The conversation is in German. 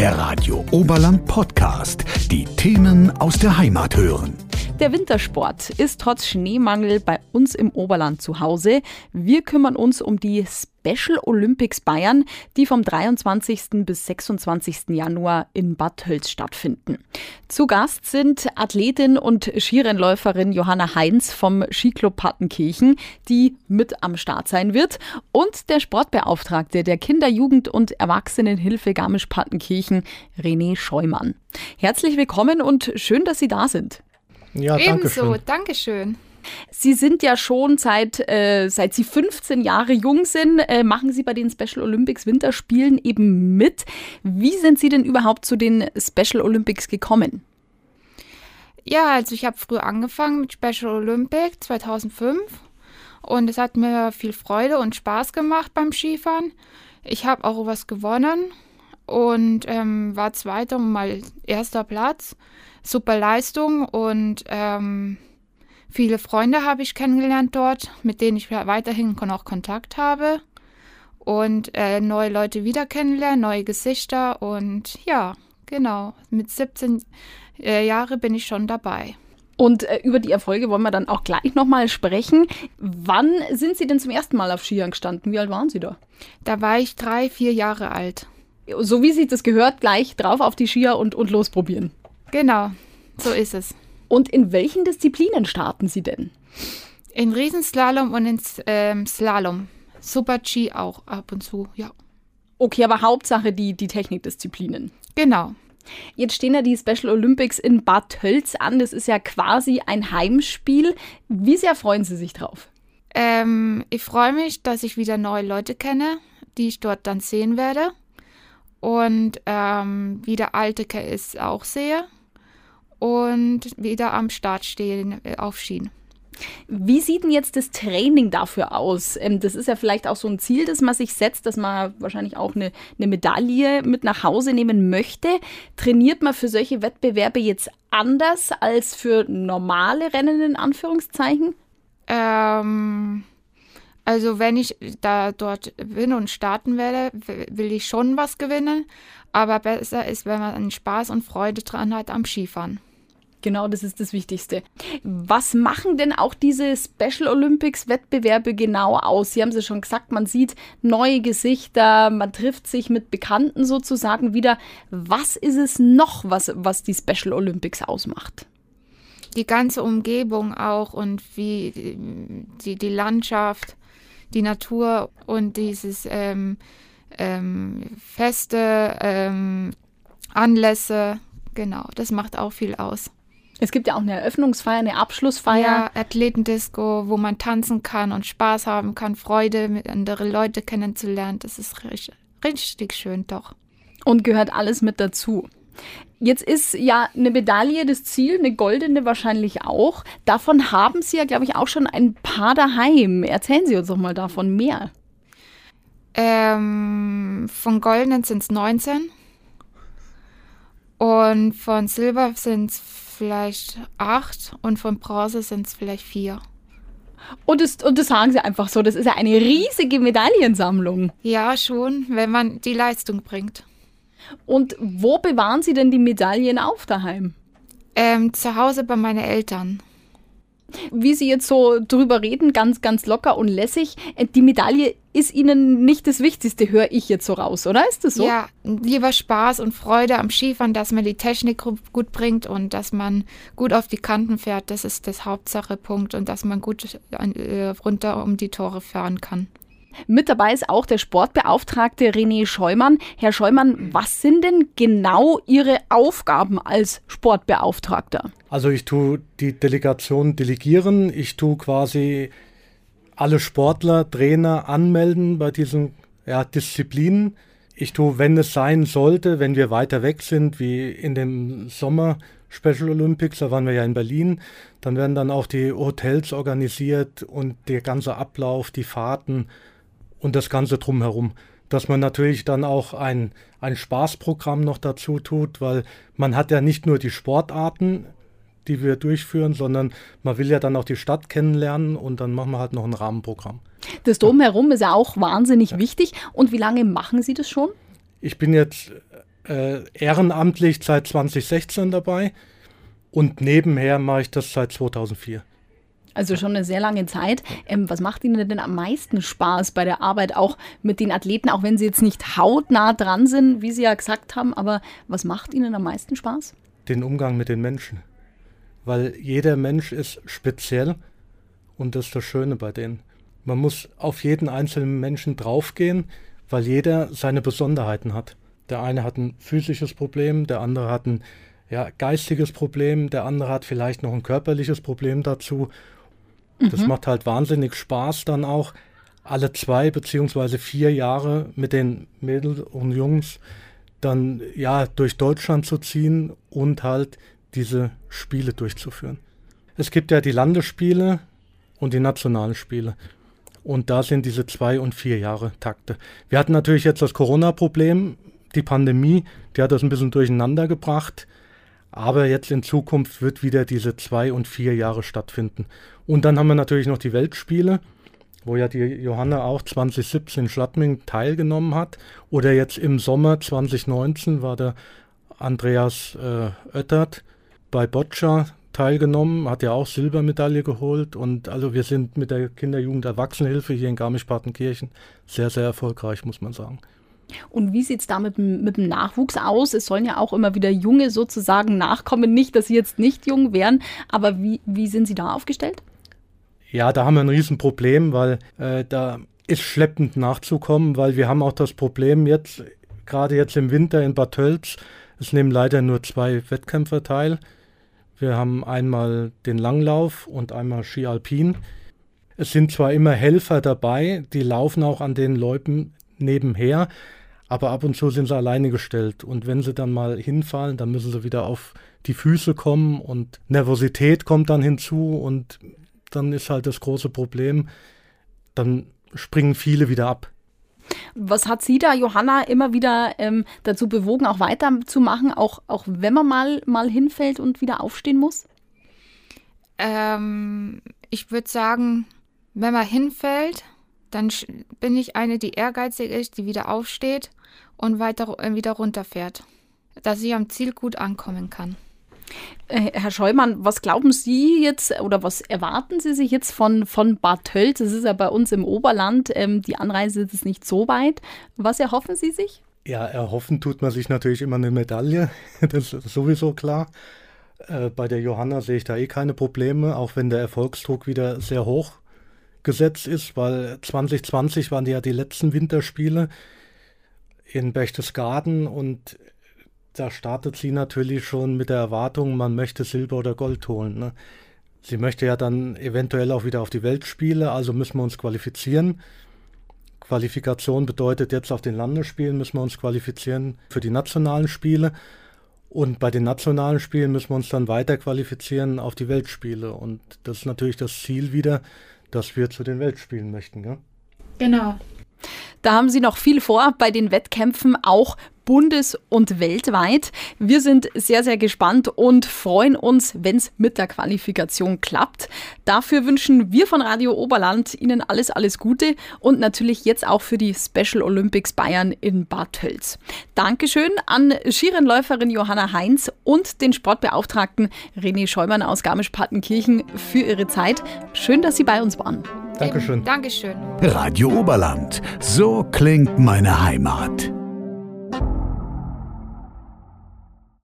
Der Radio Oberland Podcast. Die Themen aus der Heimat hören. Der Wintersport ist trotz Schneemangel bei uns im Oberland zu Hause. Wir kümmern uns um die Special Olympics Bayern, die vom 23. bis 26. Januar in Bad Tölz stattfinden. Zu Gast sind Athletin und Skirennläuferin Johanna Heinz vom Skiclub Pattenkirchen, die mit am Start sein wird, und der Sportbeauftragte der Kinder-, Jugend- und Erwachsenenhilfe Garmisch-Partenkirchen, René Scheumann. Herzlich willkommen und schön, dass Sie da sind. Ja, Ebenso, danke schön. Sie sind ja schon seit, äh, seit Sie 15 Jahre jung sind, äh, machen Sie bei den Special Olympics Winterspielen eben mit. Wie sind Sie denn überhaupt zu den Special Olympics gekommen? Ja, also ich habe früh angefangen mit Special Olympics 2005 und es hat mir viel Freude und Spaß gemacht beim Skifahren. Ich habe auch was gewonnen und ähm, war zweiter und mal erster Platz. Super Leistung und ähm, viele Freunde habe ich kennengelernt dort, mit denen ich weiterhin noch Kontakt habe und äh, neue Leute wieder kennenlernen, neue Gesichter und ja, genau, mit 17 äh, Jahren bin ich schon dabei. Und äh, über die Erfolge wollen wir dann auch gleich nochmal sprechen. Wann sind Sie denn zum ersten Mal auf Skiern gestanden? Wie alt waren Sie da? Da war ich drei, vier Jahre alt so wie sich das gehört, gleich drauf auf die Skier und, und losprobieren. Genau, so ist es. Und in welchen Disziplinen starten Sie denn? In Riesenslalom und in ähm, Slalom. Super-G auch ab und zu, ja. Okay, aber Hauptsache die, die Technikdisziplinen. Genau. Jetzt stehen ja die Special Olympics in Bad Tölz an. Das ist ja quasi ein Heimspiel. Wie sehr freuen Sie sich drauf? Ähm, ich freue mich, dass ich wieder neue Leute kenne, die ich dort dann sehen werde und ähm, wieder alte KS auch sehe und wieder am Start stehen äh, auf Schienen. Wie sieht denn jetzt das Training dafür aus? Ähm, das ist ja vielleicht auch so ein Ziel, das man sich setzt, dass man wahrscheinlich auch eine, eine Medaille mit nach Hause nehmen möchte. Trainiert man für solche Wettbewerbe jetzt anders als für normale Rennen in Anführungszeichen? Ähm, also wenn ich da dort bin und starten werde, will ich schon was gewinnen. Aber besser ist, wenn man Spaß und Freude dran hat am Skifahren. Genau, das ist das Wichtigste. Was machen denn auch diese Special Olympics Wettbewerbe genau aus? Sie haben es schon gesagt, man sieht neue Gesichter, man trifft sich mit Bekannten sozusagen wieder. Was ist es noch, was, was die Special Olympics ausmacht? Die ganze Umgebung auch und wie die, die Landschaft die Natur und dieses ähm, ähm, Feste, ähm, Anlässe, genau, das macht auch viel aus. Es gibt ja auch eine Eröffnungsfeier, eine Abschlussfeier. Ja, Athletendisco, wo man tanzen kann und Spaß haben kann, Freude mit anderen Leute kennenzulernen. Das ist richtig, richtig schön, doch. Und gehört alles mit dazu. Jetzt ist ja eine Medaille das Ziel, eine goldene wahrscheinlich auch. Davon haben Sie ja, glaube ich, auch schon ein paar daheim. Erzählen Sie uns doch mal davon mehr. Ähm, von goldenen sind es 19. Und von Silber sind es vielleicht 8. Und von Bronze sind es vielleicht 4. Und das, und das sagen Sie einfach so. Das ist ja eine riesige Medaillensammlung. Ja, schon, wenn man die Leistung bringt. Und wo bewahren Sie denn die Medaillen auf daheim? Ähm, zu Hause bei meinen Eltern. Wie Sie jetzt so drüber reden, ganz, ganz locker und lässig, äh, die Medaille ist Ihnen nicht das Wichtigste, höre ich jetzt so raus, oder? Ist das so? Ja, lieber Spaß und Freude am Skifahren, dass man die Technik gut bringt und dass man gut auf die Kanten fährt. Das ist das Hauptsache Punkt und dass man gut äh, runter um die Tore fahren kann. Mit dabei ist auch der Sportbeauftragte René Scheumann. Herr Scheumann, was sind denn genau Ihre Aufgaben als Sportbeauftragter? Also ich tue die Delegation delegieren, ich tue quasi alle Sportler, Trainer anmelden bei diesen ja, Disziplinen. Ich tue, wenn es sein sollte, wenn wir weiter weg sind, wie in dem Sommer Special Olympics, da waren wir ja in Berlin, dann werden dann auch die Hotels organisiert und der ganze Ablauf, die Fahrten und das Ganze drumherum. Dass man natürlich dann auch ein, ein Spaßprogramm noch dazu tut, weil man hat ja nicht nur die Sportarten, die wir durchführen, sondern man will ja dann auch die Stadt kennenlernen und dann machen wir halt noch ein Rahmenprogramm. Das Drumherum ist ja auch wahnsinnig ja. wichtig. Und wie lange machen Sie das schon? Ich bin jetzt äh, ehrenamtlich seit 2016 dabei und nebenher mache ich das seit 2004. Also schon eine sehr lange Zeit. Ähm, was macht Ihnen denn am meisten Spaß bei der Arbeit auch mit den Athleten, auch wenn Sie jetzt nicht hautnah dran sind, wie Sie ja gesagt haben, aber was macht Ihnen am meisten Spaß? Den Umgang mit den Menschen. Weil jeder Mensch ist speziell und das ist das Schöne bei denen. Man muss auf jeden einzelnen Menschen draufgehen, weil jeder seine Besonderheiten hat. Der eine hat ein physisches Problem, der andere hat ein ja, geistiges Problem, der andere hat vielleicht noch ein körperliches Problem dazu. Das mhm. macht halt wahnsinnig Spaß, dann auch alle zwei beziehungsweise vier Jahre mit den Mädels und Jungs dann ja durch Deutschland zu ziehen und halt diese Spiele durchzuführen. Es gibt ja die Landesspiele und die nationalen Spiele. Und da sind diese zwei und vier Jahre Takte. Wir hatten natürlich jetzt das Corona-Problem, die Pandemie, die hat das ein bisschen durcheinander gebracht. Aber jetzt in Zukunft wird wieder diese zwei und vier Jahre stattfinden. Und dann haben wir natürlich noch die Weltspiele, wo ja die Johanna auch 2017 in Schladming teilgenommen hat. Oder jetzt im Sommer 2019 war der Andreas äh, Oettert bei Boccia teilgenommen, hat ja auch Silbermedaille geholt. Und also wir sind mit der Kinderjugend Erwachsenenhilfe hier in Garmisch-Partenkirchen sehr, sehr erfolgreich, muss man sagen. Und wie sieht es da mit, mit, dem Nachwuchs aus? Es sollen ja auch immer wieder Junge sozusagen nachkommen. Nicht, dass sie jetzt nicht jung wären, aber wie, wie sind Sie da aufgestellt? Ja, da haben wir ein Riesenproblem, weil äh, da ist schleppend nachzukommen, weil wir haben auch das Problem jetzt, gerade jetzt im Winter in Bad Tölz, es nehmen leider nur zwei Wettkämpfer teil. Wir haben einmal den Langlauf und einmal Ski Alpin. Es sind zwar immer Helfer dabei, die laufen auch an den Läupen nebenher, aber ab und zu sind sie alleine gestellt. Und wenn sie dann mal hinfallen, dann müssen sie wieder auf die Füße kommen und Nervosität kommt dann hinzu und dann ist halt das große Problem, dann springen viele wieder ab. Was hat Sie da, Johanna, immer wieder ähm, dazu bewogen, auch weiterzumachen, auch, auch wenn man mal, mal hinfällt und wieder aufstehen muss? Ähm, ich würde sagen, wenn man hinfällt, dann bin ich eine, die ehrgeizig ist, die wieder aufsteht und weiter, äh, wieder runterfährt, dass ich am Ziel gut ankommen kann. Äh, Herr Scheumann, was glauben Sie jetzt oder was erwarten Sie sich jetzt von, von Bad Tölz? Es ist ja bei uns im Oberland, ähm, die Anreise ist nicht so weit. Was erhoffen Sie sich? Ja, erhoffen tut man sich natürlich immer eine Medaille, das ist sowieso klar. Äh, bei der Johanna sehe ich da eh keine Probleme, auch wenn der Erfolgsdruck wieder sehr hoch gesetzt ist, weil 2020 waren ja die letzten Winterspiele in Berchtesgaden und da startet sie natürlich schon mit der Erwartung, man möchte Silber oder Gold holen. Ne? Sie möchte ja dann eventuell auch wieder auf die Weltspiele, also müssen wir uns qualifizieren. Qualifikation bedeutet jetzt auf den Landesspielen müssen wir uns qualifizieren für die nationalen Spiele. Und bei den nationalen Spielen müssen wir uns dann weiter qualifizieren auf die Weltspiele. Und das ist natürlich das Ziel wieder, dass wir zu den Weltspielen möchten. Ja? Genau. Da haben Sie noch viel vor bei den Wettkämpfen, auch bundes- und weltweit. Wir sind sehr, sehr gespannt und freuen uns, wenn es mit der Qualifikation klappt. Dafür wünschen wir von Radio Oberland Ihnen alles, alles Gute und natürlich jetzt auch für die Special Olympics Bayern in Bad Tölz. Dankeschön an Skirennläuferin Johanna Heinz und den Sportbeauftragten René Scheumann aus Garmisch-Partenkirchen für Ihre Zeit. Schön, dass Sie bei uns waren. Dankeschön. Dankeschön. Radio Oberland. So klingt meine Heimat.